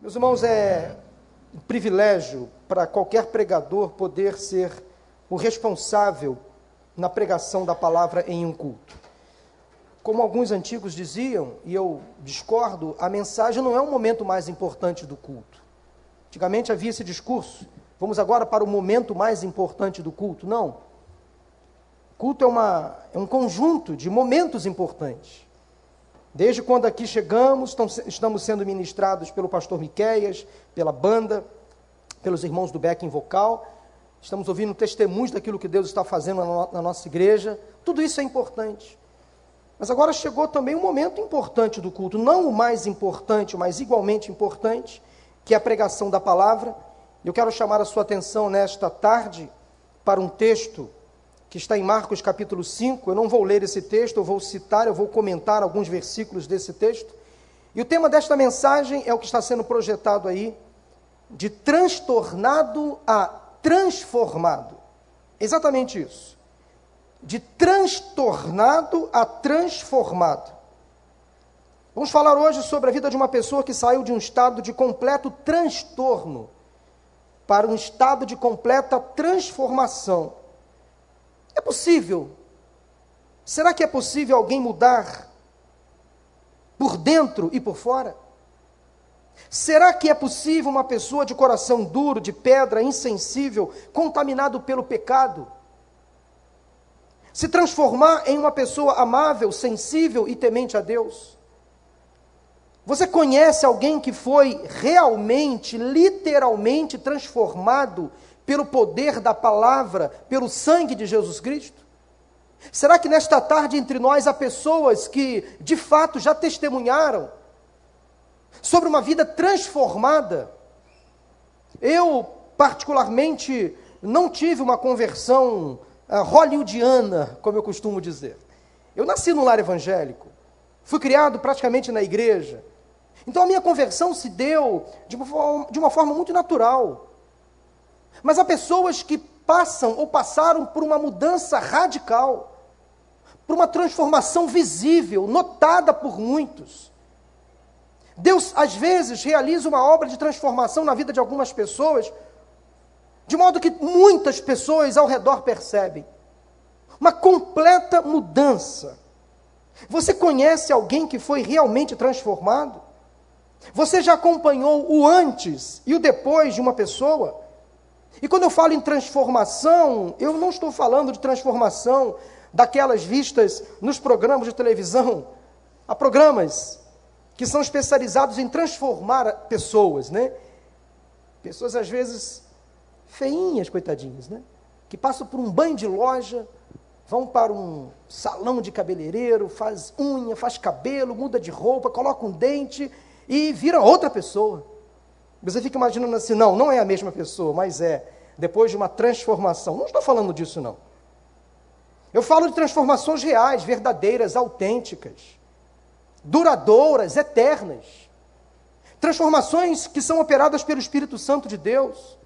Meus irmãos, é um privilégio para qualquer pregador poder ser o responsável na pregação da palavra em um culto. Como alguns antigos diziam, e eu discordo, a mensagem não é o momento mais importante do culto. Antigamente havia esse discurso, vamos agora para o momento mais importante do culto. Não. Culto é, uma, é um conjunto de momentos importantes. Desde quando aqui chegamos, estamos sendo ministrados pelo pastor Miqueias, pela banda, pelos irmãos do Beck em vocal. Estamos ouvindo testemunhos daquilo que Deus está fazendo na nossa igreja. Tudo isso é importante. Mas agora chegou também um momento importante do culto, não o mais importante, mas igualmente importante, que é a pregação da palavra. Eu quero chamar a sua atenção nesta tarde para um texto que está em Marcos capítulo 5. Eu não vou ler esse texto, eu vou citar, eu vou comentar alguns versículos desse texto. E o tema desta mensagem é o que está sendo projetado aí, de transtornado a transformado. Exatamente isso. De transtornado a transformado. Vamos falar hoje sobre a vida de uma pessoa que saiu de um estado de completo transtorno para um estado de completa transformação. É possível? Será que é possível alguém mudar por dentro e por fora? Será que é possível uma pessoa de coração duro, de pedra, insensível, contaminado pelo pecado, se transformar em uma pessoa amável, sensível e temente a Deus? Você conhece alguém que foi realmente, literalmente transformado pelo poder da palavra, pelo sangue de Jesus Cristo? Será que nesta tarde entre nós há pessoas que de fato já testemunharam sobre uma vida transformada? Eu, particularmente, não tive uma conversão uh, hollywoodiana, como eu costumo dizer. Eu nasci num lar evangélico, fui criado praticamente na igreja. Então a minha conversão se deu de uma forma, de uma forma muito natural. Mas há pessoas que passam ou passaram por uma mudança radical, por uma transformação visível, notada por muitos. Deus, às vezes, realiza uma obra de transformação na vida de algumas pessoas, de modo que muitas pessoas ao redor percebem. Uma completa mudança. Você conhece alguém que foi realmente transformado? Você já acompanhou o antes e o depois de uma pessoa? E quando eu falo em transformação, eu não estou falando de transformação daquelas vistas nos programas de televisão. Há programas que são especializados em transformar pessoas, né? Pessoas às vezes feinhas, coitadinhas, né? Que passam por um banho de loja, vão para um salão de cabeleireiro, faz unha, faz cabelo, muda de roupa, coloca um dente e vira outra pessoa. Você fica imaginando assim, não, não é a mesma pessoa, mas é, depois de uma transformação. Não estou falando disso, não. Eu falo de transformações reais, verdadeiras, autênticas, duradouras, eternas. Transformações que são operadas pelo Espírito Santo de Deus.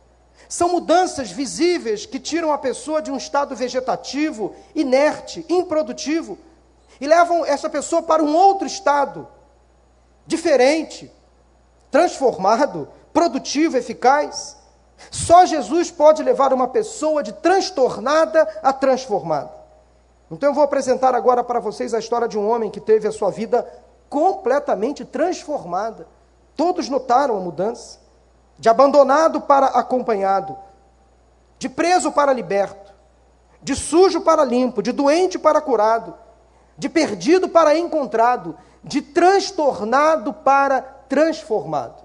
São mudanças visíveis que tiram a pessoa de um estado vegetativo, inerte, improdutivo, e levam essa pessoa para um outro estado, diferente, transformado, produtivo, eficaz. Só Jesus pode levar uma pessoa de transtornada a transformada. Então eu vou apresentar agora para vocês a história de um homem que teve a sua vida completamente transformada. Todos notaram a mudança. De abandonado para acompanhado, de preso para liberto, de sujo para limpo, de doente para curado, de perdido para encontrado, de transtornado para transformado.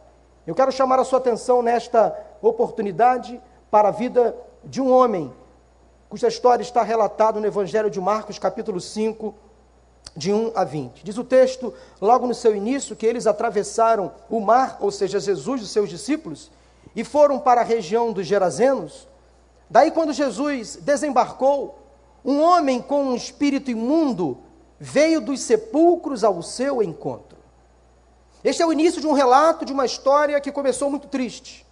Eu quero chamar a sua atenção nesta oportunidade para a vida de um homem cuja história está relatada no Evangelho de Marcos, capítulo 5, de 1 a 20. Diz o texto, logo no seu início, que eles atravessaram o mar, ou seja, Jesus e seus discípulos, e foram para a região dos Gerazenos. Daí, quando Jesus desembarcou, um homem com um espírito imundo veio dos sepulcros ao seu encontro. Este é o início de um relato de uma história que começou muito triste.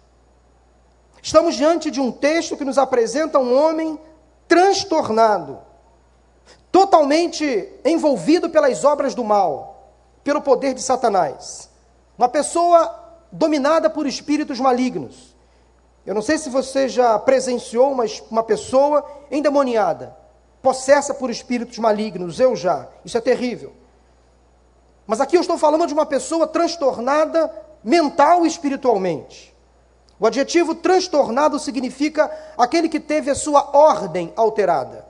Estamos diante de um texto que nos apresenta um homem transtornado, totalmente envolvido pelas obras do mal, pelo poder de Satanás. Uma pessoa dominada por espíritos malignos. Eu não sei se você já presenciou uma, uma pessoa endemoniada, possessa por espíritos malignos. Eu já. Isso é terrível. Mas aqui eu estou falando de uma pessoa transtornada mental e espiritualmente. O adjetivo transtornado significa aquele que teve a sua ordem alterada.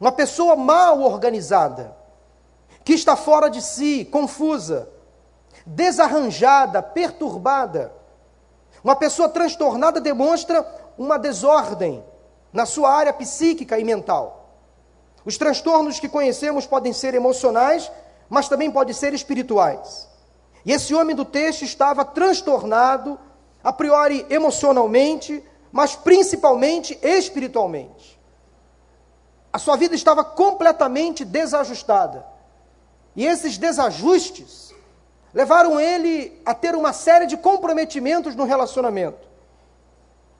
Uma pessoa mal organizada, que está fora de si, confusa, desarranjada, perturbada. Uma pessoa transtornada demonstra uma desordem na sua área psíquica e mental. Os transtornos que conhecemos podem ser emocionais, mas também podem ser espirituais. E esse homem do texto estava transtornado, a priori emocionalmente, mas principalmente espiritualmente. A sua vida estava completamente desajustada. E esses desajustes levaram ele a ter uma série de comprometimentos no relacionamento.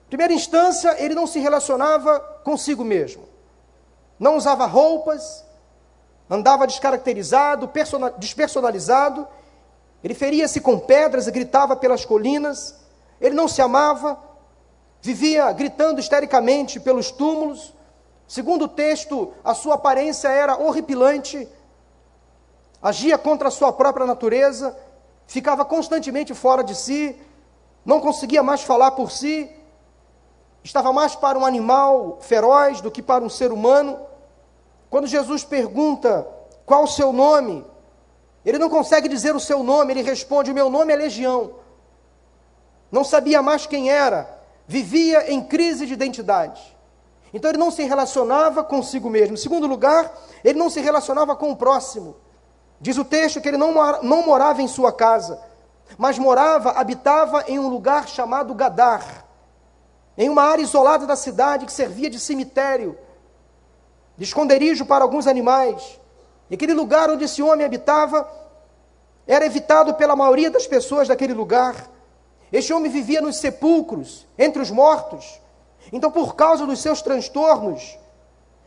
Em primeira instância, ele não se relacionava consigo mesmo. Não usava roupas, andava descaracterizado, despersonalizado, ele feria-se com pedras e gritava pelas colinas, ele não se amava, vivia gritando histericamente pelos túmulos. Segundo o texto, a sua aparência era horripilante, agia contra a sua própria natureza, ficava constantemente fora de si, não conseguia mais falar por si, estava mais para um animal feroz do que para um ser humano. Quando Jesus pergunta qual o seu nome, ele não consegue dizer o seu nome, ele responde: O meu nome é Legião. Não sabia mais quem era, vivia em crise de identidade. Então ele não se relacionava consigo mesmo. Em segundo lugar, ele não se relacionava com o próximo. Diz o texto que ele não, não morava em sua casa, mas morava, habitava em um lugar chamado Gadar, em uma área isolada da cidade que servia de cemitério, de esconderijo para alguns animais. E aquele lugar onde esse homem habitava era evitado pela maioria das pessoas daquele lugar. Este homem vivia nos sepulcros, entre os mortos. Então, por causa dos seus transtornos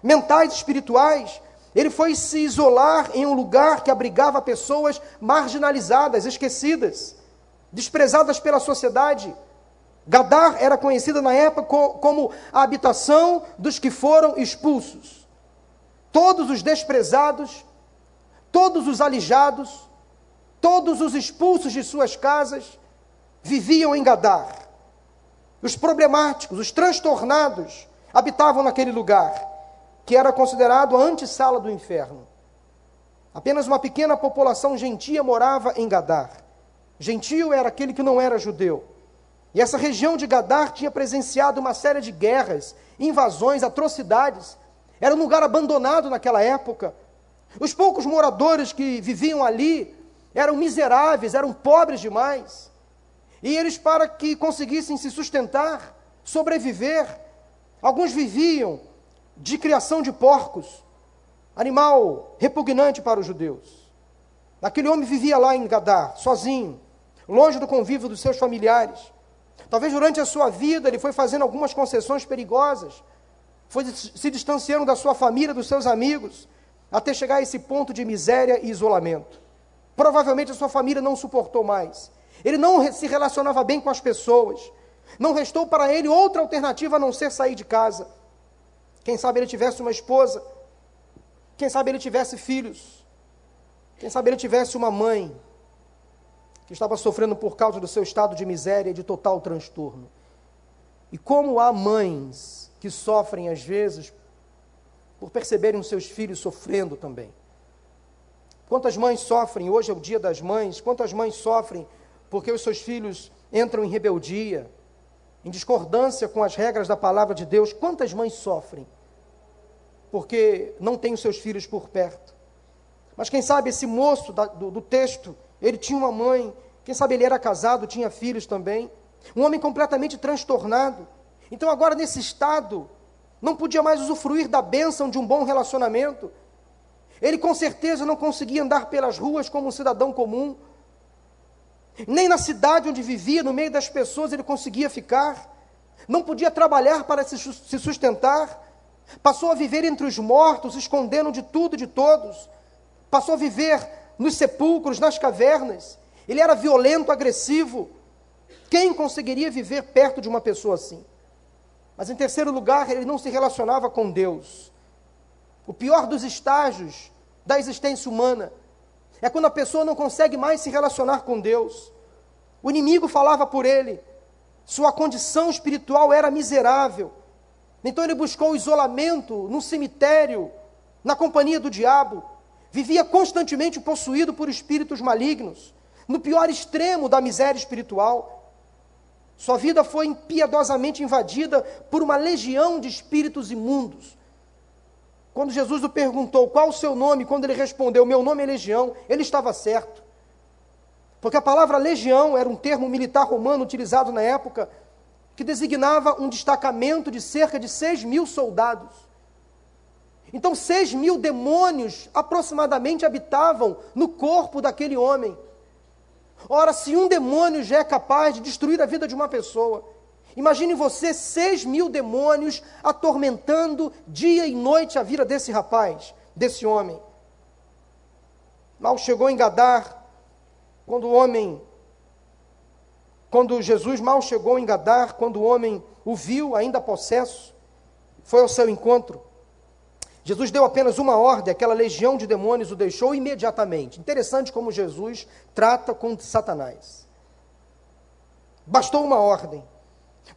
mentais e espirituais, ele foi se isolar em um lugar que abrigava pessoas marginalizadas, esquecidas, desprezadas pela sociedade. Gadar era conhecida na época como a habitação dos que foram expulsos. Todos os desprezados, todos os alijados, todos os expulsos de suas casas viviam em Gadar. Os problemáticos, os transtornados habitavam naquele lugar que era considerado a antessala do inferno. Apenas uma pequena população gentia morava em Gadar. Gentio era aquele que não era judeu. E essa região de Gadar tinha presenciado uma série de guerras, invasões, atrocidades. Era um lugar abandonado naquela época. Os poucos moradores que viviam ali eram miseráveis, eram pobres demais. E eles, para que conseguissem se sustentar, sobreviver, alguns viviam de criação de porcos, animal repugnante para os judeus. Aquele homem vivia lá em Gadar, sozinho, longe do convívio dos seus familiares. Talvez durante a sua vida ele foi fazendo algumas concessões perigosas, foi se distanciando da sua família, dos seus amigos, até chegar a esse ponto de miséria e isolamento. Provavelmente a sua família não suportou mais. Ele não se relacionava bem com as pessoas. Não restou para ele outra alternativa a não ser sair de casa. Quem sabe ele tivesse uma esposa. Quem sabe ele tivesse filhos. Quem sabe ele tivesse uma mãe que estava sofrendo por causa do seu estado de miséria e de total transtorno. E como há mães que sofrem às vezes por perceberem os seus filhos sofrendo também. Quantas mães sofrem, hoje é o dia das mães, quantas mães sofrem porque os seus filhos entram em rebeldia, em discordância com as regras da palavra de Deus, quantas mães sofrem porque não tem os seus filhos por perto. Mas quem sabe esse moço da, do, do texto, ele tinha uma mãe, quem sabe ele era casado, tinha filhos também, um homem completamente transtornado. Então, agora nesse estado, não podia mais usufruir da bênção de um bom relacionamento. Ele com certeza não conseguia andar pelas ruas como um cidadão comum, nem na cidade onde vivia, no meio das pessoas, ele conseguia ficar, não podia trabalhar para se sustentar, passou a viver entre os mortos, escondendo de tudo e de todos, passou a viver nos sepulcros, nas cavernas. Ele era violento, agressivo, Quem conseguiria viver perto de uma pessoa assim? Mas em terceiro lugar, ele não se relacionava com Deus. O pior dos estágios da existência humana é quando a pessoa não consegue mais se relacionar com Deus. O inimigo falava por ele, sua condição espiritual era miserável. Então ele buscou isolamento no cemitério, na companhia do diabo. Vivia constantemente possuído por espíritos malignos, no pior extremo da miséria espiritual. Sua vida foi impiedosamente invadida por uma legião de espíritos imundos. Quando Jesus o perguntou qual o seu nome, quando ele respondeu, meu nome é Legião, ele estava certo. Porque a palavra legião era um termo militar romano utilizado na época que designava um destacamento de cerca de 6 mil soldados. Então, 6 mil demônios aproximadamente habitavam no corpo daquele homem. Ora, se um demônio já é capaz de destruir a vida de uma pessoa, imagine você 6 mil demônios atormentando dia e noite a vida desse rapaz, desse homem. Mal chegou em Gadar, quando o homem quando Jesus mal chegou em Gadar, quando o homem o viu ainda possesso, foi ao seu encontro. Jesus deu apenas uma ordem, aquela legião de demônios o deixou imediatamente. Interessante como Jesus trata com Satanás. Bastou uma ordem.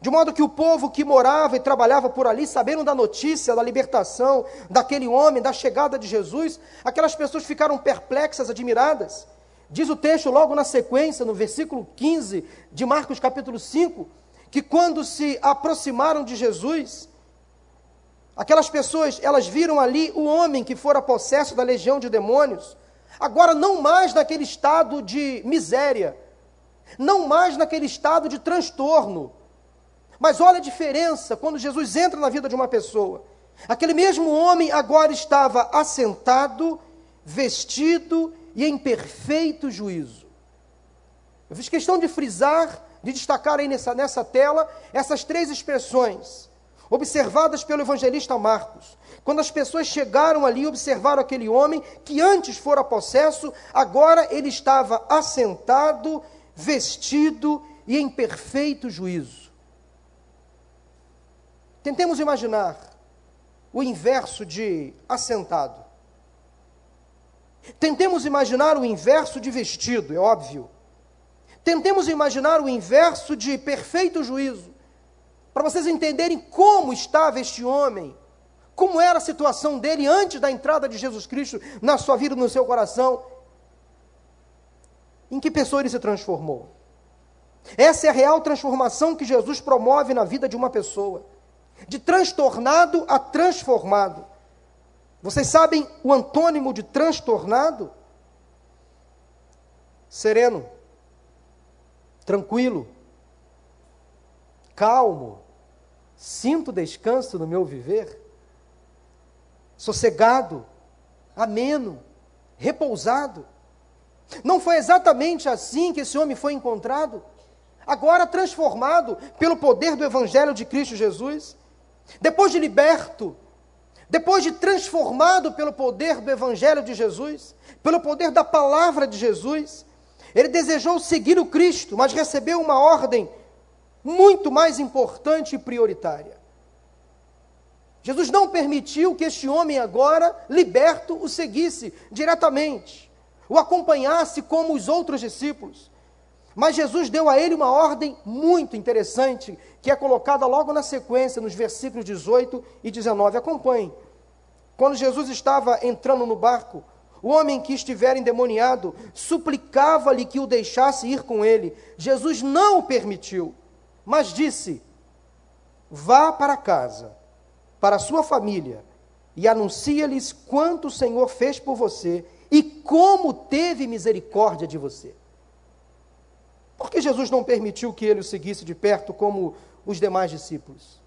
De modo que o povo que morava e trabalhava por ali, sabendo da notícia, da libertação daquele homem, da chegada de Jesus, aquelas pessoas ficaram perplexas, admiradas. Diz o texto logo na sequência, no versículo 15 de Marcos capítulo 5, que quando se aproximaram de Jesus, aquelas pessoas, elas viram ali o homem que fora possesso da legião de demônios, agora não mais naquele estado de miséria, não mais naquele estado de transtorno. Mas olha a diferença quando Jesus entra na vida de uma pessoa. Aquele mesmo homem agora estava assentado, vestido e em perfeito juízo. Eu fiz questão de frisar, de destacar aí nessa, nessa tela, essas três expressões, observadas pelo evangelista Marcos. Quando as pessoas chegaram ali e observaram aquele homem que antes fora possesso, agora ele estava assentado, vestido e em perfeito juízo. Tentemos imaginar o inverso de assentado. Tentemos imaginar o inverso de vestido, é óbvio. Tentemos imaginar o inverso de perfeito juízo, para vocês entenderem como estava este homem, como era a situação dele antes da entrada de Jesus Cristo na sua vida, no seu coração. Em que pessoa ele se transformou? Essa é a real transformação que Jesus promove na vida de uma pessoa, de transtornado a transformado. Vocês sabem o antônimo de transtornado? Sereno, tranquilo, calmo, sinto descanso no meu viver, sossegado, ameno, repousado. Não foi exatamente assim que esse homem foi encontrado? Agora transformado pelo poder do Evangelho de Cristo Jesus, depois de liberto, depois de transformado pelo poder do Evangelho de Jesus, pelo poder da palavra de Jesus, ele desejou seguir o Cristo, mas recebeu uma ordem muito mais importante e prioritária. Jesus não permitiu que este homem agora, liberto, o seguisse diretamente, o acompanhasse como os outros discípulos. Mas Jesus deu a ele uma ordem muito interessante, que é colocada logo na sequência, nos versículos 18 e 19. Acompanhe. Quando Jesus estava entrando no barco, o homem que estivera endemoniado suplicava-lhe que o deixasse ir com ele. Jesus não o permitiu, mas disse: Vá para casa, para sua família, e anuncia-lhes quanto o Senhor fez por você e como teve misericórdia de você. Por que Jesus não permitiu que ele o seguisse de perto como os demais discípulos?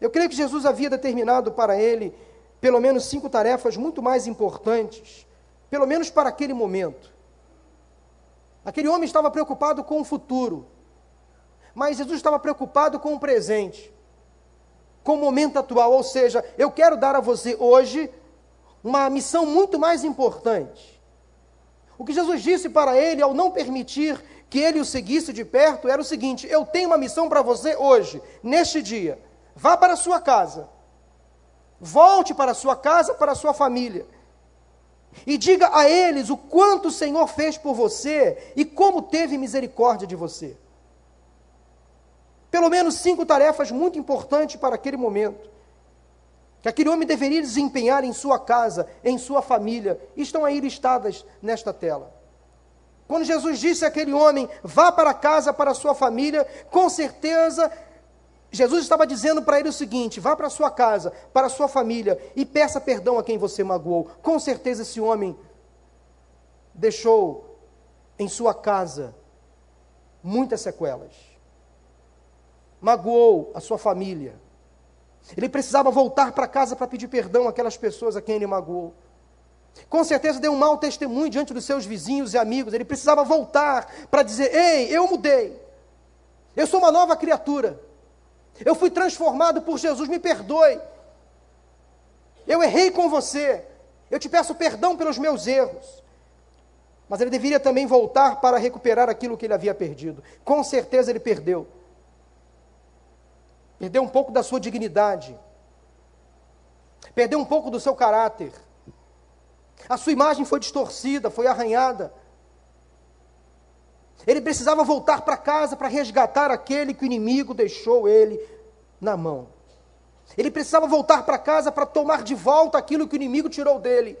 Eu creio que Jesus havia determinado para ele pelo menos cinco tarefas muito mais importantes, pelo menos para aquele momento. Aquele homem estava preocupado com o futuro, mas Jesus estava preocupado com o presente, com o momento atual. Ou seja, eu quero dar a você hoje uma missão muito mais importante. O que Jesus disse para ele ao não permitir que ele o seguisse de perto era o seguinte: eu tenho uma missão para você hoje, neste dia. Vá para a sua casa. Volte para a sua casa, para a sua família. E diga a eles o quanto o Senhor fez por você e como teve misericórdia de você. Pelo menos cinco tarefas muito importantes para aquele momento. Que aquele homem deveria desempenhar em sua casa, em sua família, estão aí listadas nesta tela. Quando Jesus disse àquele homem, vá para casa, para sua família, com certeza Jesus estava dizendo para ele o seguinte: vá para sua casa, para sua família e peça perdão a quem você magoou. Com certeza esse homem deixou em sua casa muitas sequelas. Magoou a sua família. Ele precisava voltar para casa para pedir perdão àquelas pessoas a quem ele magoou. Com certeza deu um mau testemunho diante dos seus vizinhos e amigos. Ele precisava voltar para dizer: Ei, eu mudei. Eu sou uma nova criatura. Eu fui transformado por Jesus, me perdoe. Eu errei com você. Eu te peço perdão pelos meus erros. Mas ele deveria também voltar para recuperar aquilo que ele havia perdido. Com certeza ele perdeu. Perdeu um pouco da sua dignidade. Perdeu um pouco do seu caráter. A sua imagem foi distorcida, foi arranhada. Ele precisava voltar para casa para resgatar aquele que o inimigo deixou ele na mão. Ele precisava voltar para casa para tomar de volta aquilo que o inimigo tirou dele.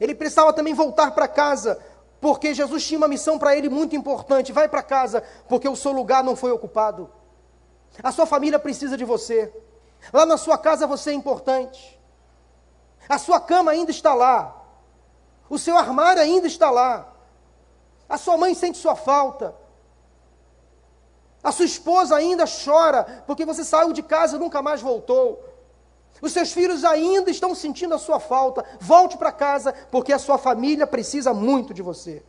Ele precisava também voltar para casa, porque Jesus tinha uma missão para ele muito importante. Vai para casa, porque o seu lugar não foi ocupado. A sua família precisa de você. Lá na sua casa você é importante. A sua cama ainda está lá. O seu armário ainda está lá. A sua mãe sente sua falta. A sua esposa ainda chora porque você saiu de casa e nunca mais voltou. Os seus filhos ainda estão sentindo a sua falta. Volte para casa porque a sua família precisa muito de você.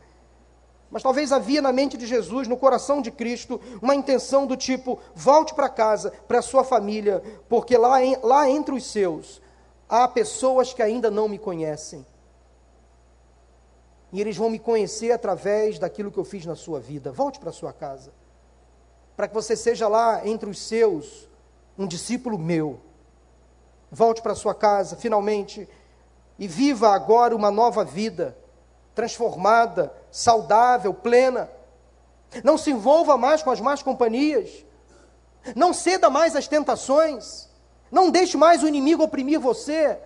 Mas talvez havia na mente de Jesus, no coração de Cristo, uma intenção do tipo: volte para casa, para a sua família, porque lá, lá entre os seus há pessoas que ainda não me conhecem e eles vão me conhecer através daquilo que eu fiz na sua vida. Volte para sua casa, para que você seja lá entre os seus um discípulo meu. Volte para sua casa, finalmente, e viva agora uma nova vida, transformada, saudável, plena. Não se envolva mais com as más companhias. Não ceda mais às tentações. Não deixe mais o inimigo oprimir você.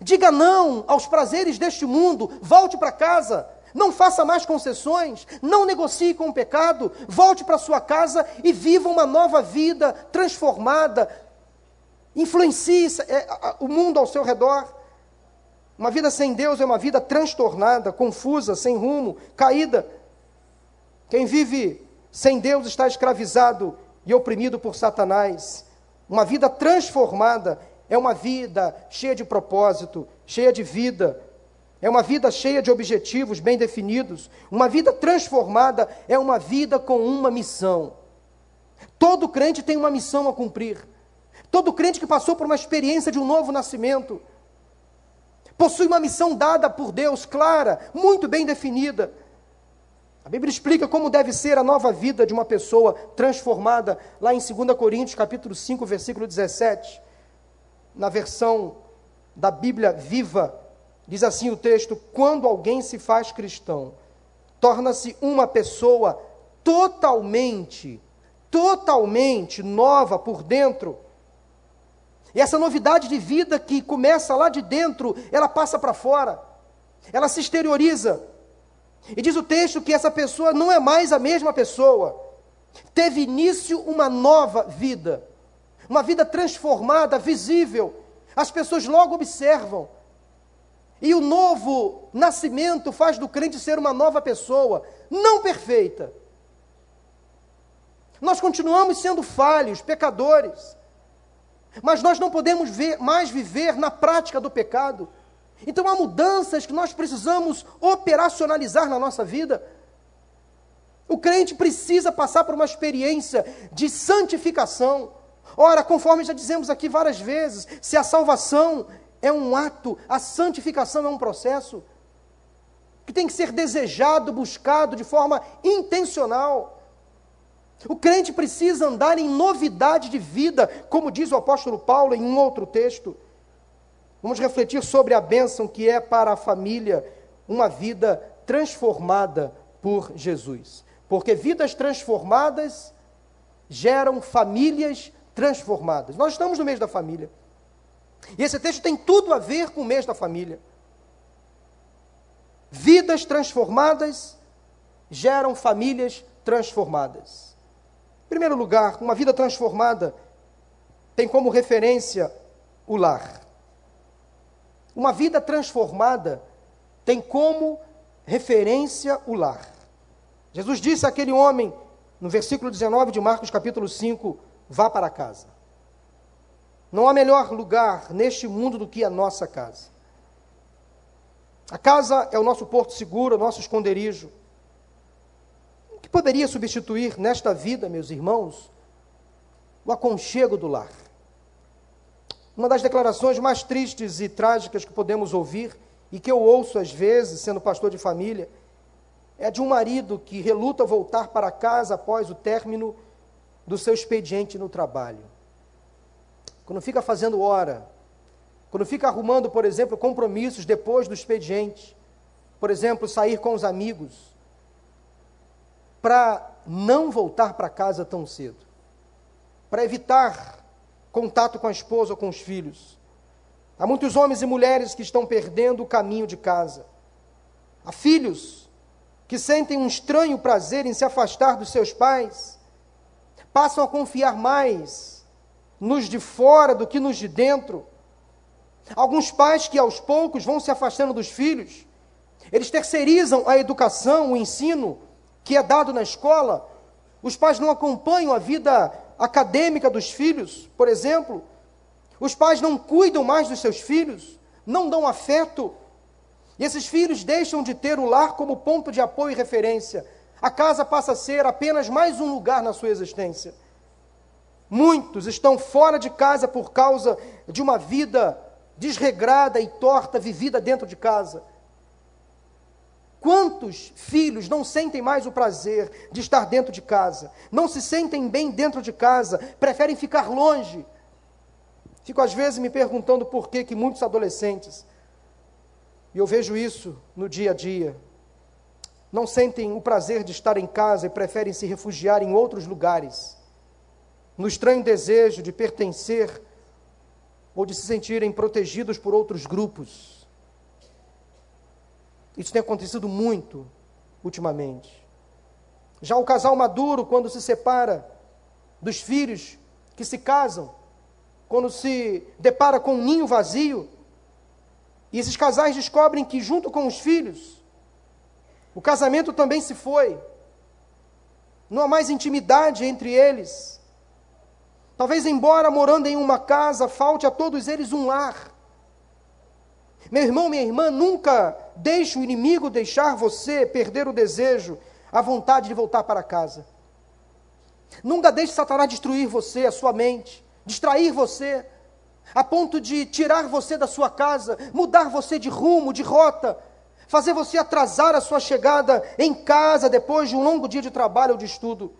Diga não aos prazeres deste mundo, volte para casa, não faça mais concessões, não negocie com o pecado, volte para sua casa e viva uma nova vida transformada. Influencie é, o mundo ao seu redor. Uma vida sem Deus é uma vida transtornada, confusa, sem rumo, caída. Quem vive sem Deus está escravizado e oprimido por Satanás. Uma vida transformada é uma vida cheia de propósito, cheia de vida. É uma vida cheia de objetivos bem definidos. Uma vida transformada é uma vida com uma missão. Todo crente tem uma missão a cumprir. Todo crente que passou por uma experiência de um novo nascimento possui uma missão dada por Deus, clara, muito bem definida. A Bíblia explica como deve ser a nova vida de uma pessoa transformada, lá em 2 Coríntios, capítulo 5, versículo 17 na versão da Bíblia viva, diz assim o texto: quando alguém se faz cristão, torna-se uma pessoa totalmente, totalmente nova por dentro. E essa novidade de vida que começa lá de dentro, ela passa para fora, ela se exterioriza. E diz o texto que essa pessoa não é mais a mesma pessoa, teve início uma nova vida uma vida transformada, visível. As pessoas logo observam. E o novo nascimento faz do crente ser uma nova pessoa, não perfeita. Nós continuamos sendo falhos, pecadores. Mas nós não podemos ver, mais viver na prática do pecado. Então há mudanças que nós precisamos operacionalizar na nossa vida. O crente precisa passar por uma experiência de santificação. Ora, conforme já dizemos aqui várias vezes, se a salvação é um ato, a santificação é um processo. que tem que ser desejado, buscado de forma intencional. O crente precisa andar em novidade de vida, como diz o apóstolo Paulo em um outro texto. Vamos refletir sobre a bênção que é para a família uma vida transformada por Jesus. Porque vidas transformadas geram famílias transformadas. Nós estamos no mês da família. E esse texto tem tudo a ver com o mês da família. Vidas transformadas geram famílias transformadas. Em primeiro lugar, uma vida transformada tem como referência o lar. Uma vida transformada tem como referência o lar. Jesus disse àquele homem, no versículo 19 de Marcos, capítulo 5, vá para casa. Não há melhor lugar neste mundo do que a nossa casa. A casa é o nosso porto seguro, o nosso esconderijo. Que poderia substituir nesta vida, meus irmãos, o aconchego do lar? Uma das declarações mais tristes e trágicas que podemos ouvir, e que eu ouço às vezes, sendo pastor de família, é de um marido que reluta voltar para casa após o término do seu expediente no trabalho. Quando fica fazendo hora, quando fica arrumando, por exemplo, compromissos depois do expediente, por exemplo, sair com os amigos, para não voltar para casa tão cedo, para evitar contato com a esposa ou com os filhos. Há muitos homens e mulheres que estão perdendo o caminho de casa. Há filhos que sentem um estranho prazer em se afastar dos seus pais, passam a confiar mais nos de fora do que nos de dentro. Alguns pais que aos poucos vão se afastando dos filhos, eles terceirizam a educação, o ensino que é dado na escola. Os pais não acompanham a vida acadêmica dos filhos, por exemplo. Os pais não cuidam mais dos seus filhos, não dão afeto. E esses filhos deixam de ter o lar como ponto de apoio e referência. A casa passa a ser apenas mais um lugar na sua existência. Muitos estão fora de casa por causa de uma vida desregrada e torta vivida dentro de casa. Quantos filhos não sentem mais o prazer de estar dentro de casa? Não se sentem bem dentro de casa, preferem ficar longe. Fico às vezes me perguntando por que, que muitos adolescentes, e eu vejo isso no dia a dia, não sentem o prazer de estar em casa e preferem se refugiar em outros lugares, no estranho desejo de pertencer ou de se sentirem protegidos por outros grupos. Isso tem acontecido muito ultimamente. Já o casal maduro, quando se separa dos filhos que se casam, quando se depara com um ninho vazio, e esses casais descobrem que, junto com os filhos, o casamento também se foi. Não há mais intimidade entre eles. Talvez, embora morando em uma casa, falte a todos eles um lar. Meu irmão, minha irmã, nunca deixe o inimigo deixar você perder o desejo, a vontade de voltar para casa. Nunca deixe Satanás destruir você, a sua mente, distrair você, a ponto de tirar você da sua casa, mudar você de rumo, de rota, fazer você atrasar a sua chegada em casa depois de um longo dia de trabalho ou de estudo.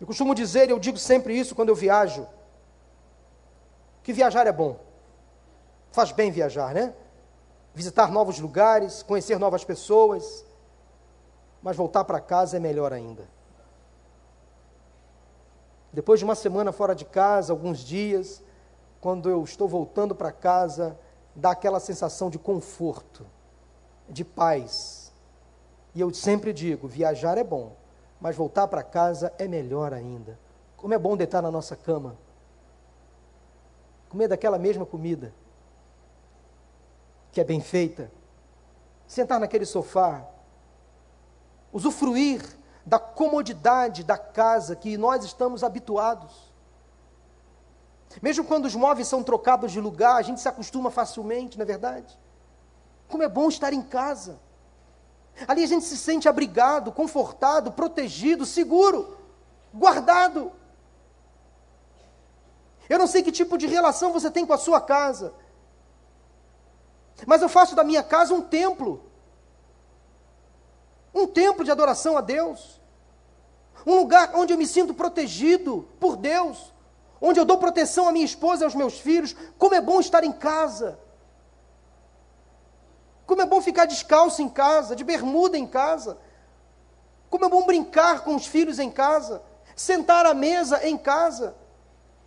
Eu costumo dizer, eu digo sempre isso quando eu viajo, que viajar é bom. Faz bem viajar, né? Visitar novos lugares, conhecer novas pessoas. Mas voltar para casa é melhor ainda. Depois de uma semana fora de casa, alguns dias, quando eu estou voltando para casa, dá aquela sensação de conforto, de paz. E eu sempre digo: viajar é bom, mas voltar para casa é melhor ainda. Como é bom deitar na nossa cama, comer daquela mesma comida que é bem feita, sentar naquele sofá, usufruir da comodidade da casa que nós estamos habituados. Mesmo quando os móveis são trocados de lugar, a gente se acostuma facilmente, não é verdade? Como é bom estar em casa. Ali a gente se sente abrigado, confortado, protegido, seguro, guardado. Eu não sei que tipo de relação você tem com a sua casa. Mas eu faço da minha casa um templo. Um templo de adoração a Deus. Um lugar onde eu me sinto protegido por Deus. Onde eu dou proteção à minha esposa e aos meus filhos. Como é bom estar em casa. Como é bom ficar descalço em casa, de bermuda em casa. Como é bom brincar com os filhos em casa. Sentar à mesa em casa.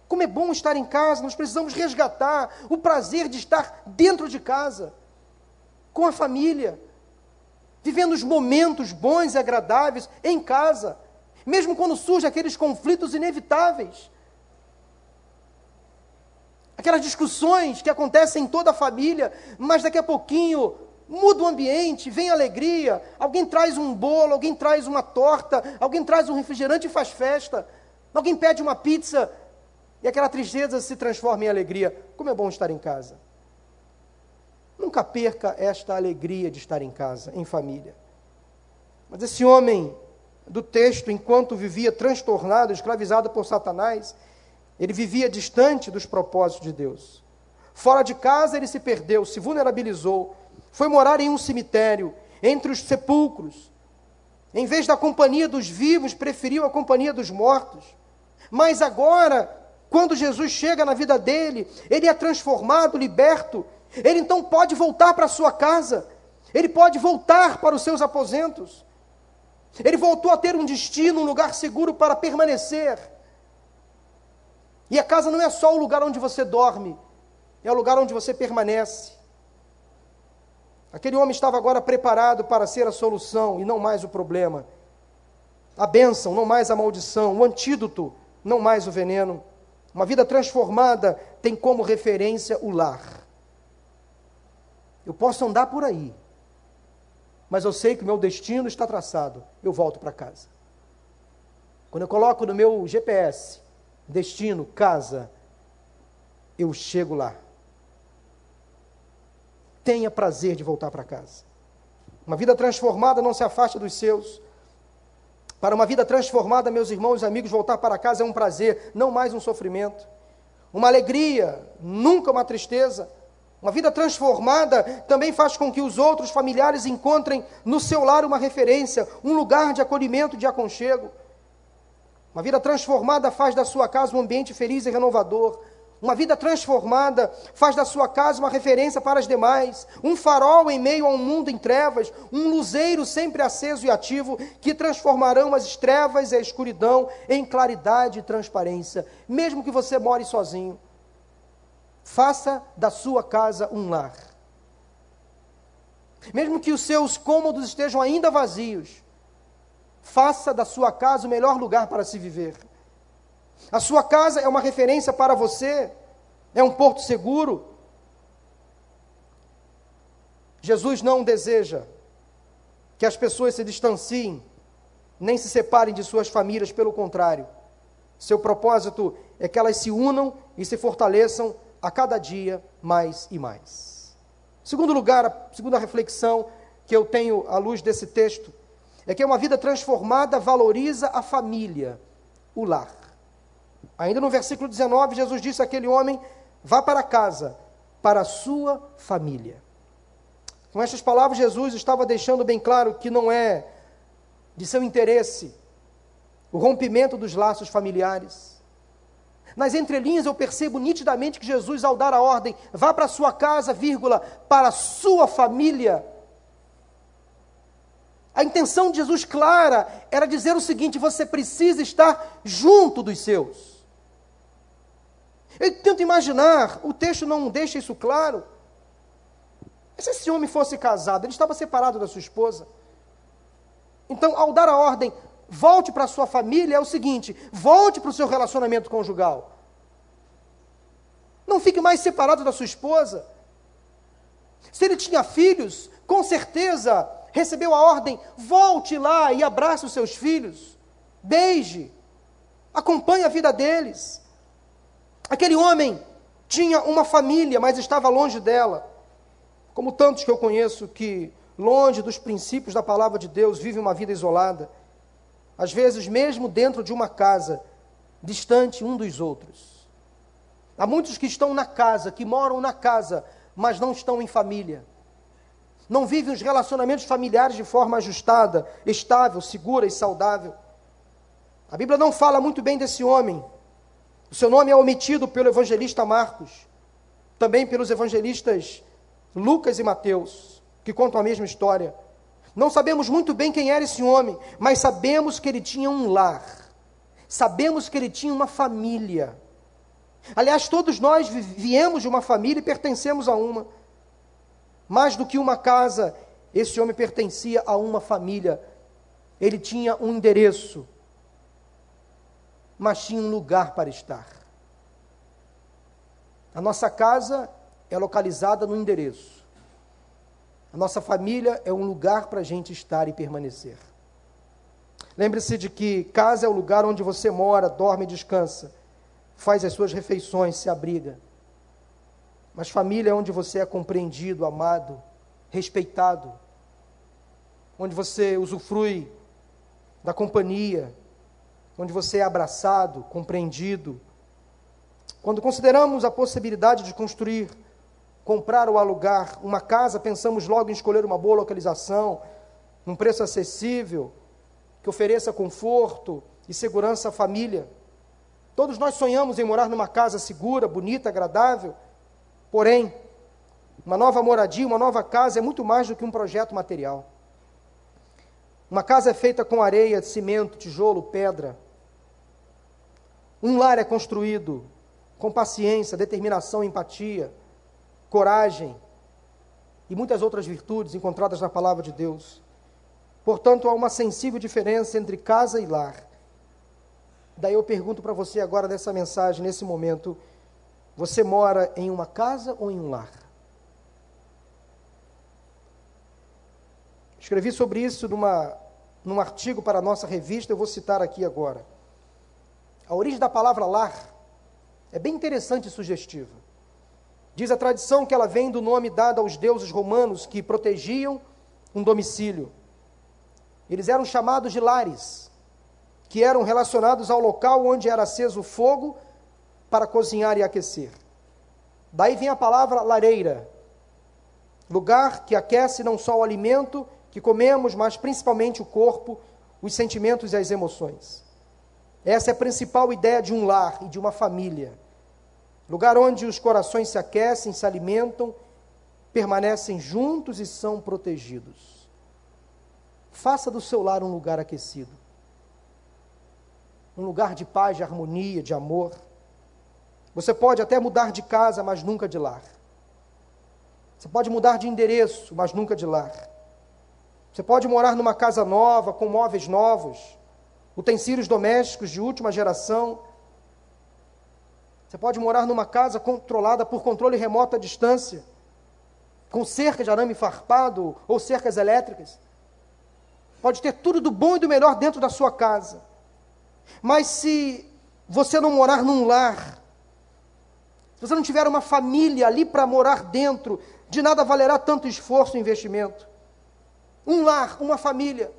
Como é bom estar em casa, nós precisamos resgatar o prazer de estar dentro de casa, com a família, vivendo os momentos bons e agradáveis em casa, mesmo quando surgem aqueles conflitos inevitáveis. Aquelas discussões que acontecem em toda a família, mas daqui a pouquinho muda o ambiente, vem alegria, alguém traz um bolo, alguém traz uma torta, alguém traz um refrigerante e faz festa, alguém pede uma pizza e aquela tristeza se transforma em alegria. Como é bom estar em casa. Nunca perca esta alegria de estar em casa, em família. Mas esse homem do texto, enquanto vivia transtornado, escravizado por Satanás, ele vivia distante dos propósitos de Deus. Fora de casa ele se perdeu, se vulnerabilizou, foi morar em um cemitério, entre os sepulcros. Em vez da companhia dos vivos, preferiu a companhia dos mortos. Mas agora, quando Jesus chega na vida dele, ele é transformado, liberto. Ele então pode voltar para sua casa. Ele pode voltar para os seus aposentos. Ele voltou a ter um destino, um lugar seguro para permanecer. E a casa não é só o lugar onde você dorme, é o lugar onde você permanece. Aquele homem estava agora preparado para ser a solução e não mais o problema. A bênção, não mais a maldição. O antídoto, não mais o veneno. Uma vida transformada tem como referência o lar. Eu posso andar por aí, mas eu sei que o meu destino está traçado. Eu volto para casa. Quando eu coloco no meu GPS destino, casa, eu chego lá. Tenha prazer de voltar para casa. Uma vida transformada não se afasta dos seus. Para uma vida transformada, meus irmãos e amigos, voltar para casa é um prazer, não mais um sofrimento. Uma alegria, nunca uma tristeza. Uma vida transformada também faz com que os outros familiares encontrem no seu lar uma referência, um lugar de acolhimento, de aconchego. Uma vida transformada faz da sua casa um ambiente feliz e renovador. Uma vida transformada faz da sua casa uma referência para as demais, um farol em meio a um mundo em trevas, um luzeiro sempre aceso e ativo que transformarão as trevas e a escuridão em claridade e transparência, mesmo que você more sozinho. Faça da sua casa um lar. Mesmo que os seus cômodos estejam ainda vazios, faça da sua casa o melhor lugar para se viver. A sua casa é uma referência para você, é um porto seguro. Jesus não deseja que as pessoas se distanciem, nem se separem de suas famílias, pelo contrário. Seu propósito é que elas se unam e se fortaleçam a cada dia mais e mais. Segundo lugar, a segunda reflexão que eu tenho à luz desse texto é que uma vida transformada valoriza a família, o lar. Ainda no versículo 19, Jesus disse àquele homem: Vá para casa, para a sua família. Com estas palavras, Jesus estava deixando bem claro que não é de seu interesse o rompimento dos laços familiares. Nas entrelinhas eu percebo nitidamente que Jesus, ao dar a ordem, vá para sua casa, vírgula, para sua família. A intenção de Jesus clara era dizer o seguinte: você precisa estar junto dos seus. Eu tento imaginar, o texto não deixa isso claro. Se esse homem fosse casado, ele estava separado da sua esposa. Então, ao dar a ordem, volte para a sua família, é o seguinte: volte para o seu relacionamento conjugal. Não fique mais separado da sua esposa. Se ele tinha filhos, com certeza recebeu a ordem: volte lá e abrace os seus filhos, beije, acompanhe a vida deles. Aquele homem tinha uma família, mas estava longe dela. Como tantos que eu conheço que, longe dos princípios da palavra de Deus, vivem uma vida isolada. Às vezes, mesmo dentro de uma casa, distante um dos outros. Há muitos que estão na casa, que moram na casa, mas não estão em família. Não vivem os relacionamentos familiares de forma ajustada, estável, segura e saudável. A Bíblia não fala muito bem desse homem. O seu nome é omitido pelo evangelista Marcos, também pelos evangelistas Lucas e Mateus, que contam a mesma história. Não sabemos muito bem quem era esse homem, mas sabemos que ele tinha um lar. Sabemos que ele tinha uma família. Aliás, todos nós viemos de uma família e pertencemos a uma. Mais do que uma casa, esse homem pertencia a uma família. Ele tinha um endereço, mas tinha um lugar para estar. A nossa casa é localizada no endereço. A nossa família é um lugar para a gente estar e permanecer. Lembre-se de que casa é o lugar onde você mora, dorme e descansa, faz as suas refeições, se abriga. Mas família é onde você é compreendido, amado, respeitado, onde você usufrui da companhia, onde você é abraçado, compreendido. Quando consideramos a possibilidade de construir, comprar ou alugar uma casa, pensamos logo em escolher uma boa localização, um preço acessível, que ofereça conforto e segurança à família. Todos nós sonhamos em morar numa casa segura, bonita, agradável. Porém, uma nova moradia, uma nova casa é muito mais do que um projeto material. Uma casa é feita com areia, cimento, tijolo, pedra. Um lar é construído com paciência, determinação, empatia, coragem e muitas outras virtudes encontradas na palavra de Deus. Portanto, há uma sensível diferença entre casa e lar. Daí eu pergunto para você agora nessa mensagem, nesse momento, você mora em uma casa ou em um lar? Escrevi sobre isso numa, num artigo para a nossa revista, eu vou citar aqui agora. A origem da palavra lar é bem interessante e sugestiva. Diz a tradição que ela vem do nome dado aos deuses romanos que protegiam um domicílio. Eles eram chamados de lares, que eram relacionados ao local onde era aceso o fogo para cozinhar e aquecer. Daí vem a palavra lareira, lugar que aquece não só o alimento que comemos, mas principalmente o corpo, os sentimentos e as emoções. Essa é a principal ideia de um lar e de uma família. Lugar onde os corações se aquecem, se alimentam, permanecem juntos e são protegidos. Faça do seu lar um lugar aquecido. Um lugar de paz, de harmonia, de amor. Você pode até mudar de casa, mas nunca de lar. Você pode mudar de endereço, mas nunca de lar. Você pode morar numa casa nova, com móveis novos, utensílios domésticos de última geração. Você pode morar numa casa controlada por controle remoto à distância, com cerca de arame farpado ou cercas elétricas. Pode ter tudo do bom e do melhor dentro da sua casa. Mas se você não morar num lar, se você não tiver uma família ali para morar dentro, de nada valerá tanto esforço e investimento. Um lar, uma família,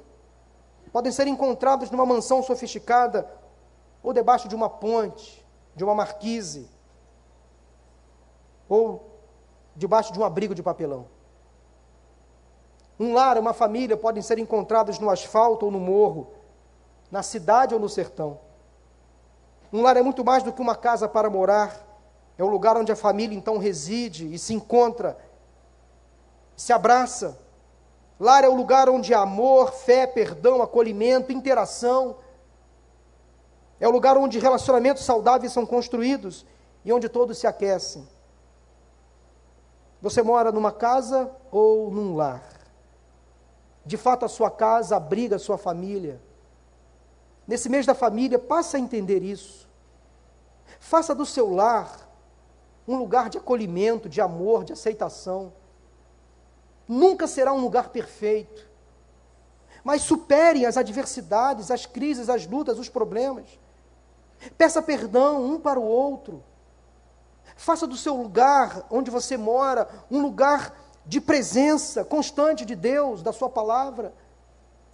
podem ser encontrados numa mansão sofisticada ou debaixo de uma ponte, de uma marquise, ou debaixo de um abrigo de papelão. Um lar, uma família podem ser encontrados no asfalto ou no morro, na cidade ou no sertão. Um lar é muito mais do que uma casa para morar, é o lugar onde a família então reside e se encontra, se abraça. Lar é o lugar onde amor, fé, perdão, acolhimento, interação. É o lugar onde relacionamentos saudáveis são construídos e onde todos se aquecem. Você mora numa casa ou num lar? De fato, a sua casa abriga a sua família. Nesse mês da família, passe a entender isso. Faça do seu lar um lugar de acolhimento, de amor, de aceitação. Nunca será um lugar perfeito. Mas supere as adversidades, as crises, as lutas, os problemas. Peça perdão um para o outro. Faça do seu lugar onde você mora um lugar de presença constante de Deus, da Sua palavra.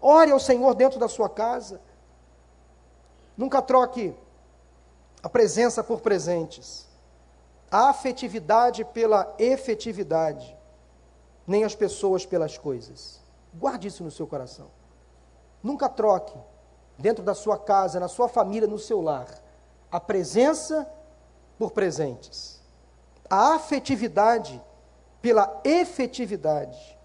Ore ao Senhor dentro da sua casa. Nunca troque a presença por presentes. a afetividade pela efetividade, nem as pessoas pelas coisas. Guarde isso no seu coração. Nunca troque, dentro da sua casa, na sua família, no seu lar, a presença por presentes, a afetividade pela efetividade,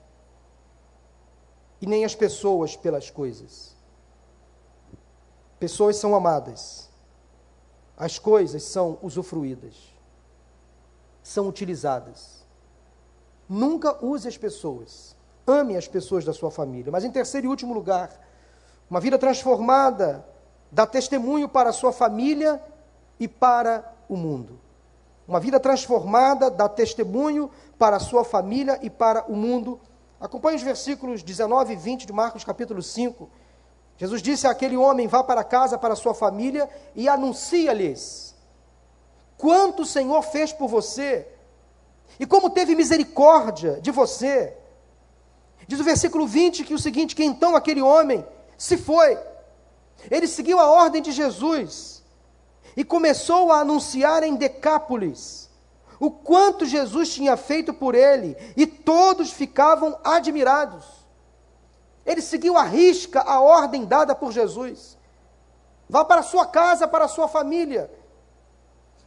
e nem as pessoas pelas coisas. Pessoas são amadas, as coisas são usufruídas, são utilizadas. Nunca use as pessoas, ame as pessoas da sua família. Mas em terceiro e último lugar, uma vida transformada dá testemunho para a sua família e para o mundo. Uma vida transformada dá testemunho para a sua família e para o mundo. Acompanhe os versículos 19 e 20 de Marcos capítulo 5. Jesus disse àquele homem: Vá para casa, para a sua família e anuncia-lhes quanto o Senhor fez por você e como teve misericórdia de você. Diz o versículo 20 que o seguinte: que então aquele homem se foi. Ele seguiu a ordem de Jesus e começou a anunciar em Decápolis o quanto Jesus tinha feito por ele, e todos ficavam admirados. Ele seguiu à risca a ordem dada por Jesus. Vá para a sua casa, para a sua família.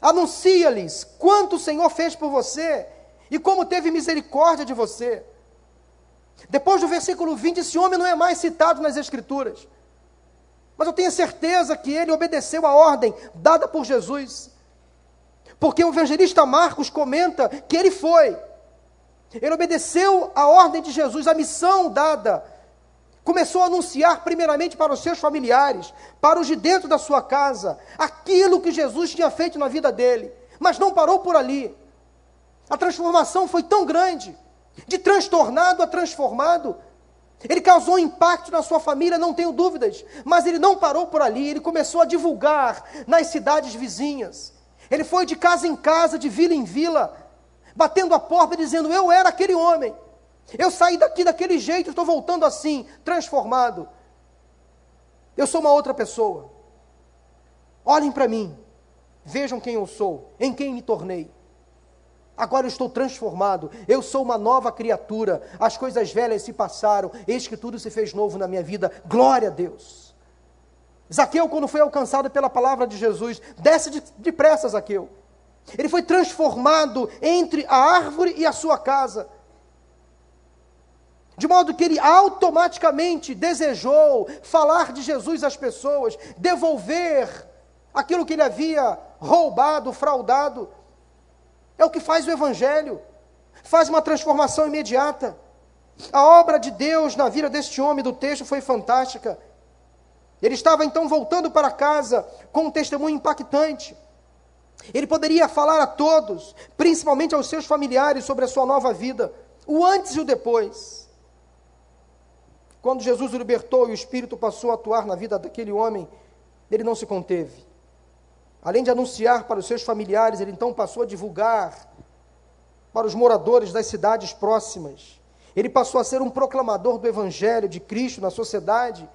Anuncia-lhes quanto o Senhor fez por você e como teve misericórdia de você. Depois do versículo 20, esse homem não é mais citado nas Escrituras. Mas eu tenho certeza que ele obedeceu a ordem dada por Jesus. Porque o evangelista Marcos comenta que ele foi. Ele obedeceu a ordem de Jesus, a missão dada. Começou a anunciar, primeiramente, para os seus familiares, para os de dentro da sua casa, aquilo que Jesus tinha feito na vida dele. Mas não parou por ali. A transformação foi tão grande de transtornado a transformado. Ele causou impacto na sua família, não tenho dúvidas, mas ele não parou por ali, ele começou a divulgar nas cidades vizinhas. Ele foi de casa em casa, de vila em vila, batendo a porta dizendo: Eu era aquele homem. Eu saí daqui daquele jeito, estou voltando assim, transformado. Eu sou uma outra pessoa. Olhem para mim, vejam quem eu sou, em quem me tornei. Agora eu estou transformado, eu sou uma nova criatura, as coisas velhas se passaram, eis que tudo se fez novo na minha vida, glória a Deus. Zaqueu, quando foi alcançado pela palavra de Jesus, desce depressa, de Zaqueu. Ele foi transformado entre a árvore e a sua casa. De modo que ele automaticamente desejou falar de Jesus às pessoas, devolver aquilo que ele havia roubado, fraudado. É o que faz o Evangelho. Faz uma transformação imediata. A obra de Deus na vida deste homem do texto foi fantástica. Ele estava então voltando para casa com um testemunho impactante. Ele poderia falar a todos, principalmente aos seus familiares, sobre a sua nova vida, o antes e o depois. Quando Jesus o libertou e o Espírito passou a atuar na vida daquele homem, ele não se conteve. Além de anunciar para os seus familiares, ele então passou a divulgar para os moradores das cidades próximas. Ele passou a ser um proclamador do Evangelho de Cristo na sociedade,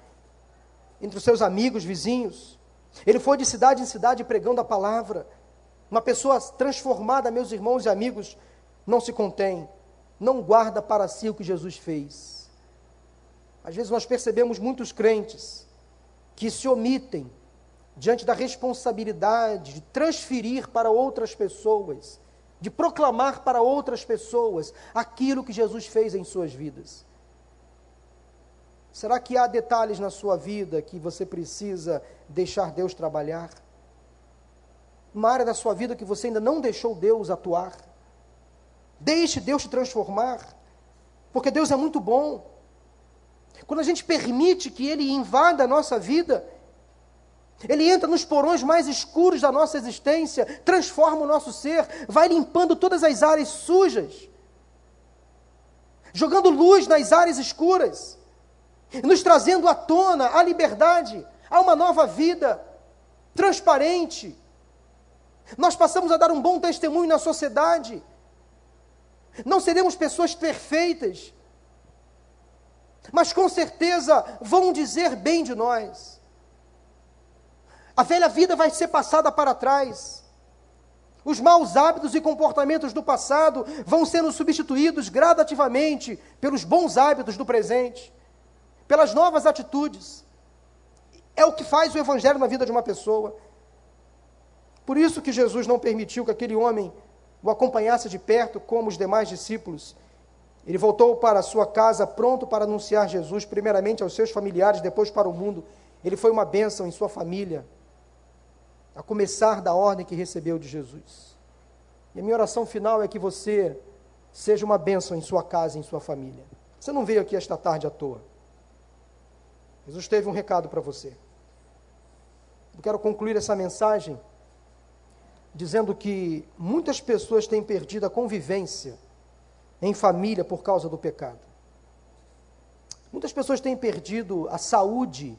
entre os seus amigos, vizinhos. Ele foi de cidade em cidade pregando a palavra. Uma pessoa transformada, meus irmãos e amigos, não se contém, não guarda para si o que Jesus fez. Às vezes nós percebemos muitos crentes que se omitem diante da responsabilidade de transferir para outras pessoas, de proclamar para outras pessoas aquilo que Jesus fez em suas vidas. Será que há detalhes na sua vida que você precisa deixar Deus trabalhar? Uma área da sua vida que você ainda não deixou Deus atuar? Deixe Deus te transformar, porque Deus é muito bom. Quando a gente permite que Ele invada a nossa vida, ele entra nos porões mais escuros da nossa existência, transforma o nosso ser, vai limpando todas as áreas sujas, jogando luz nas áreas escuras, nos trazendo à tona a liberdade, a uma nova vida transparente. Nós passamos a dar um bom testemunho na sociedade. Não seremos pessoas perfeitas, mas com certeza vão dizer bem de nós. A velha vida vai ser passada para trás. Os maus hábitos e comportamentos do passado vão sendo substituídos gradativamente pelos bons hábitos do presente, pelas novas atitudes. É o que faz o evangelho na vida de uma pessoa. Por isso que Jesus não permitiu que aquele homem o acompanhasse de perto, como os demais discípulos. Ele voltou para sua casa pronto para anunciar Jesus, primeiramente aos seus familiares, depois para o mundo. Ele foi uma bênção em sua família, a começar da ordem que recebeu de Jesus. E a minha oração final é que você seja uma bênção em sua casa, em sua família. Você não veio aqui esta tarde à toa. Jesus teve um recado para você. Eu quero concluir essa mensagem dizendo que muitas pessoas têm perdido a convivência em família por causa do pecado. Muitas pessoas têm perdido a saúde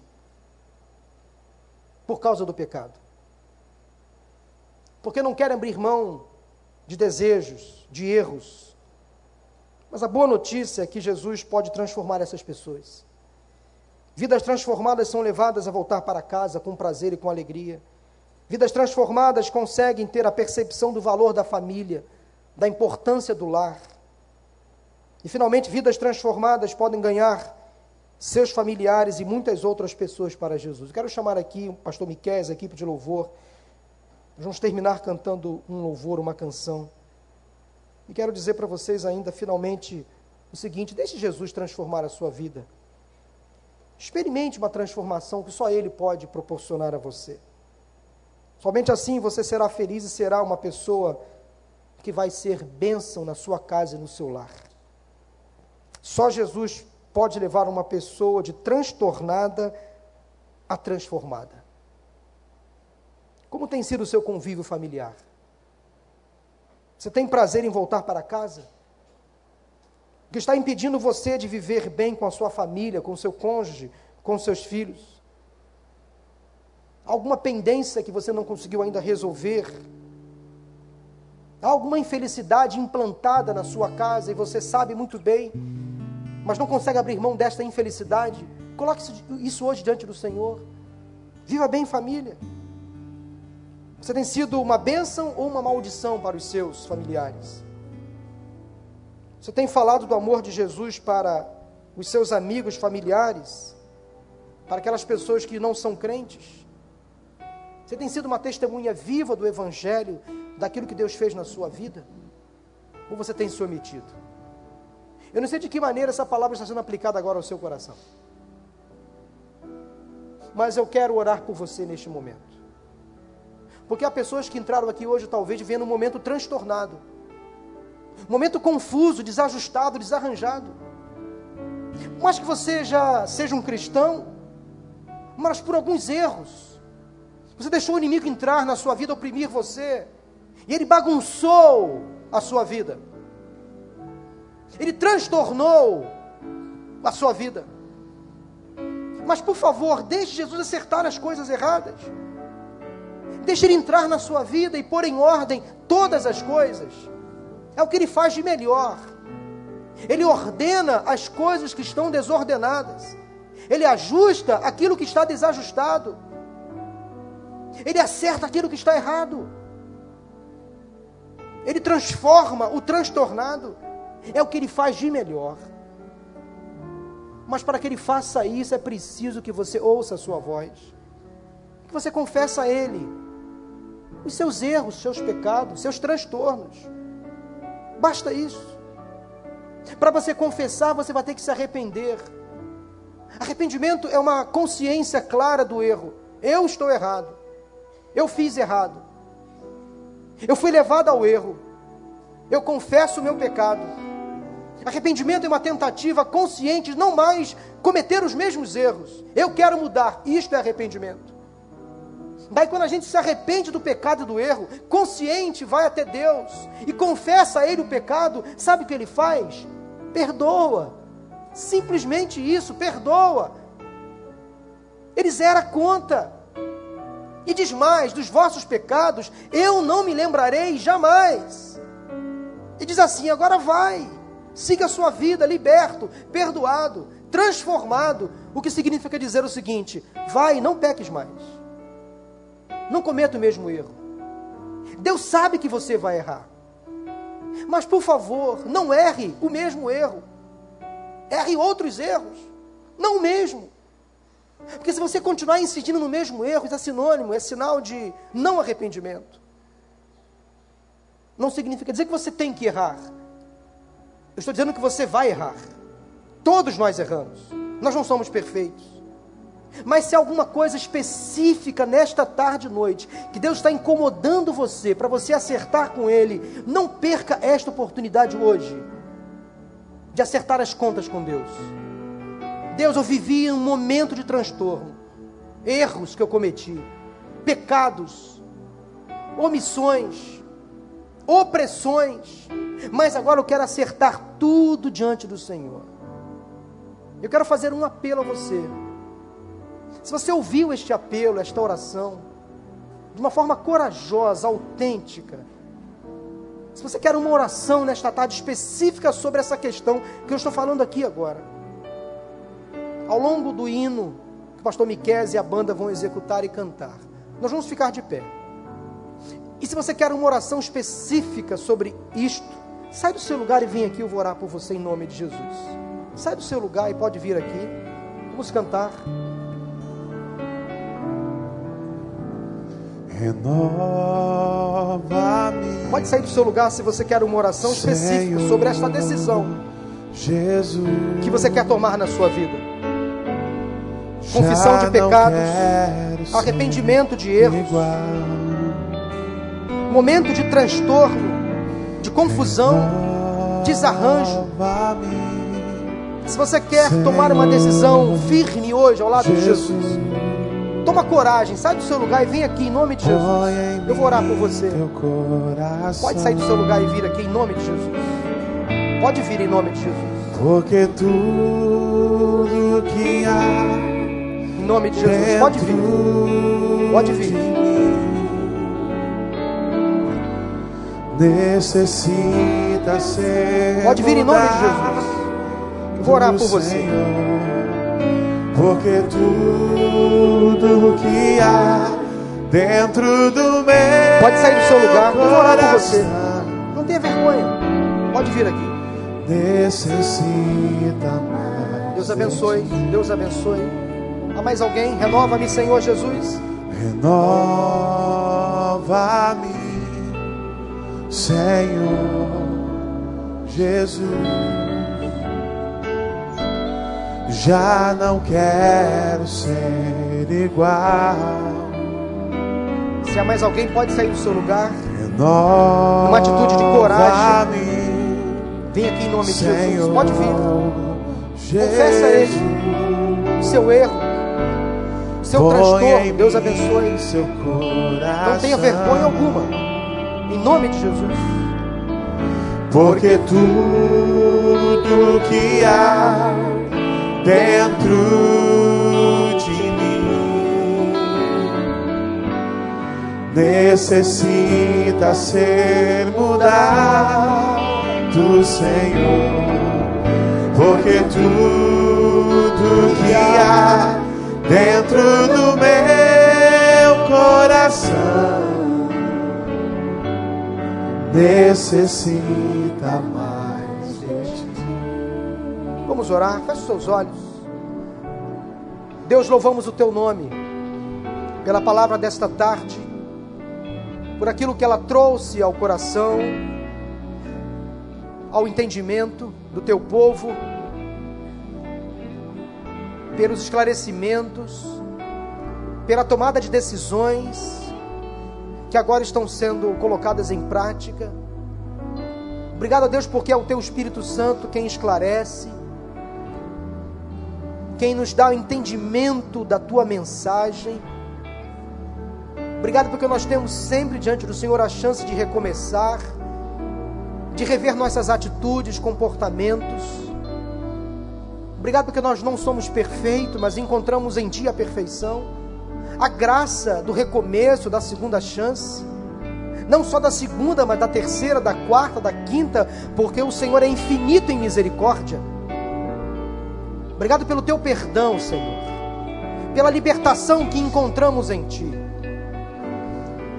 por causa do pecado porque não querem abrir mão de desejos, de erros. Mas a boa notícia é que Jesus pode transformar essas pessoas. Vidas transformadas são levadas a voltar para casa com prazer e com alegria. Vidas transformadas conseguem ter a percepção do valor da família, da importância do lar. E finalmente, vidas transformadas podem ganhar seus familiares e muitas outras pessoas para Jesus. Eu quero chamar aqui o pastor Miquel, a equipe de louvor. Nós vamos terminar cantando um louvor, uma canção. E quero dizer para vocês ainda, finalmente, o seguinte: deixe Jesus transformar a sua vida. Experimente uma transformação que só Ele pode proporcionar a você. Somente assim você será feliz e será uma pessoa que vai ser bênção na sua casa e no seu lar. Só Jesus pode levar uma pessoa de transtornada a transformada. Como tem sido o seu convívio familiar? Você tem prazer em voltar para casa? O que está impedindo você de viver bem com a sua família, com o seu cônjuge, com seus filhos? Alguma pendência que você não conseguiu ainda resolver? Há alguma infelicidade implantada na sua casa e você sabe muito bem, mas não consegue abrir mão desta infelicidade? Coloque isso hoje diante do Senhor. Viva bem, família. Você tem sido uma bênção ou uma maldição para os seus familiares? Você tem falado do amor de Jesus para os seus amigos, familiares, para aquelas pessoas que não são crentes? Você tem sido uma testemunha viva do Evangelho, daquilo que Deus fez na sua vida? Ou você tem se omitido? Eu não sei de que maneira essa palavra está sendo aplicada agora ao seu coração. Mas eu quero orar por você neste momento. Porque há pessoas que entraram aqui hoje, talvez, vendo um momento transtornado, um momento confuso, desajustado, desarranjado. Mas que você já seja um cristão, mas por alguns erros, você deixou o inimigo entrar na sua vida, oprimir você, e ele bagunçou a sua vida, ele transtornou a sua vida. Mas por favor, deixe Jesus acertar as coisas erradas. Deixe Ele entrar na sua vida e pôr em ordem todas as coisas. É o que Ele faz de melhor. Ele ordena as coisas que estão desordenadas. Ele ajusta aquilo que está desajustado. Ele acerta aquilo que está errado. Ele transforma o transtornado. É o que ele faz de melhor. Mas para que ele faça isso, é preciso que você ouça a sua voz. Que você confesse a ele os seus erros, os seus pecados, seus transtornos. Basta isso. Para você confessar, você vai ter que se arrepender. Arrependimento é uma consciência clara do erro. Eu estou errado. Eu fiz errado. Eu fui levado ao erro. Eu confesso o meu pecado. Arrependimento é uma tentativa consciente de não mais cometer os mesmos erros. Eu quero mudar. Isto é arrependimento. Daí, quando a gente se arrepende do pecado e do erro, consciente, vai até Deus e confessa a Ele o pecado, sabe o que Ele faz? Perdoa. Simplesmente isso, perdoa. Ele zera a conta. E diz mais: dos vossos pecados eu não me lembrarei jamais. E diz assim: agora vai, siga a sua vida, liberto, perdoado, transformado. O que significa dizer o seguinte: vai, não peques mais. Não cometa o mesmo erro. Deus sabe que você vai errar. Mas por favor, não erre o mesmo erro. Erre outros erros, não o mesmo. Porque se você continuar insistindo no mesmo erro, isso é sinônimo, é sinal de não arrependimento. Não significa dizer que você tem que errar. Eu estou dizendo que você vai errar. Todos nós erramos. Nós não somos perfeitos. Mas se alguma coisa específica nesta tarde e noite, que Deus está incomodando você, para você acertar com Ele, não perca esta oportunidade hoje de acertar as contas com Deus. Deus, eu vivi um momento de transtorno, erros que eu cometi, pecados, omissões, opressões, mas agora eu quero acertar tudo diante do Senhor. Eu quero fazer um apelo a você. Se você ouviu este apelo, esta oração, de uma forma corajosa, autêntica, se você quer uma oração nesta tarde específica sobre essa questão que eu estou falando aqui agora, ao longo do hino que o pastor Miquel e a banda vão executar e cantar, nós vamos ficar de pé. E se você quer uma oração específica sobre isto, sai do seu lugar e vem aqui, eu vou orar por você em nome de Jesus. Sai do seu lugar e pode vir aqui. Vamos cantar. Renova-me. Pode sair do seu lugar se você quer uma oração específica sobre esta decisão Jesus. que você quer tomar na sua vida. Confissão de pecados, arrependimento de erros, igual. momento de transtorno, de confusão, desarranjo. Se você quer tomar uma decisão firme hoje ao lado de Jesus, toma coragem, sai do seu lugar e vem aqui em nome de Jesus. Eu vou orar por você. Pode sair do seu lugar e vir aqui em nome de Jesus. Pode vir em nome de Jesus. Porque tudo que há Em nome de Jesus. Pode vir. Pode vir. Necessita ser Pode vir em nome de Jesus. Eu vou orar por você. Senhor, porque tudo que há dentro do meu Pode sair do seu lugar. Eu vou orar por você. Não tenha vergonha. Pode vir aqui. necessita mais Deus abençoe. Deus abençoe. Há mais alguém? Renova-me, Senhor Jesus. renova-me Senhor Jesus já não quero ser igual Se há mais alguém, pode sair do seu lugar. renova Uma atitude de coragem. Vem aqui em nome de Jesus. Senhor Pode vir. Confessa a Ele. Seu erro. Seu transtorno. Deus abençoe. seu coração. Não tenha vergonha alguma. Em nome de Jesus. Porque tudo que há dentro de mim necessita ser mudado, Senhor. Porque tudo que há dentro do meu coração necessita mais de ti. Vamos orar. Feche seus olhos. Deus, louvamos o teu nome pela palavra desta tarde, por aquilo que ela trouxe ao coração, ao entendimento do teu povo, pelos esclarecimentos, pela tomada de decisões que agora estão sendo colocadas em prática. Obrigado a Deus porque é o teu Espírito Santo quem esclarece, quem nos dá o entendimento da tua mensagem. Obrigado porque nós temos sempre diante do Senhor a chance de recomeçar, de rever nossas atitudes, comportamentos. Obrigado porque nós não somos perfeitos, mas encontramos em Ti a perfeição, a graça do recomeço, da segunda chance. Não só da segunda, mas da terceira, da quarta, da quinta, porque o Senhor é infinito em misericórdia. Obrigado pelo Teu perdão, Senhor, pela libertação que encontramos em Ti.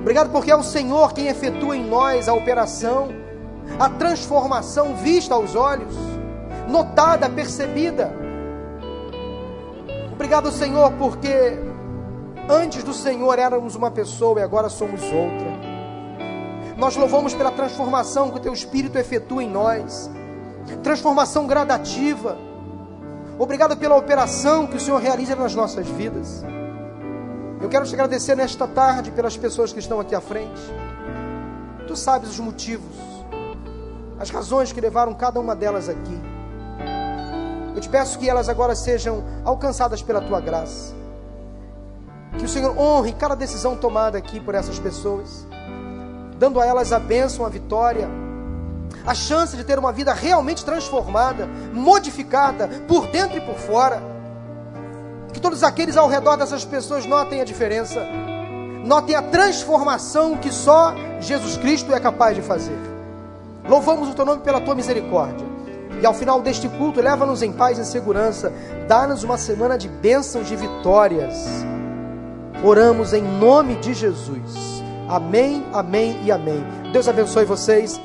Obrigado porque é o Senhor quem efetua em nós a operação, a transformação vista aos olhos, notada, percebida. Obrigado, Senhor, porque antes do Senhor éramos uma pessoa e agora somos outra. Nós louvamos pela transformação que o Teu Espírito efetua em nós, transformação gradativa. Obrigado pela operação que o Senhor realiza nas nossas vidas. Eu quero te agradecer nesta tarde pelas pessoas que estão aqui à frente. Tu sabes os motivos, as razões que levaram cada uma delas aqui. Eu te peço que elas agora sejam alcançadas pela tua graça. Que o Senhor honre cada decisão tomada aqui por essas pessoas, dando a elas a bênção, a vitória, a chance de ter uma vida realmente transformada, modificada por dentro e por fora. Que todos aqueles ao redor dessas pessoas notem a diferença, notem a transformação que só Jesus Cristo é capaz de fazer. Louvamos o teu nome pela tua misericórdia. E ao final deste culto, leva-nos em paz e segurança. Dá-nos uma semana de bênçãos, de vitórias. Oramos em nome de Jesus. Amém, amém e amém. Deus abençoe vocês.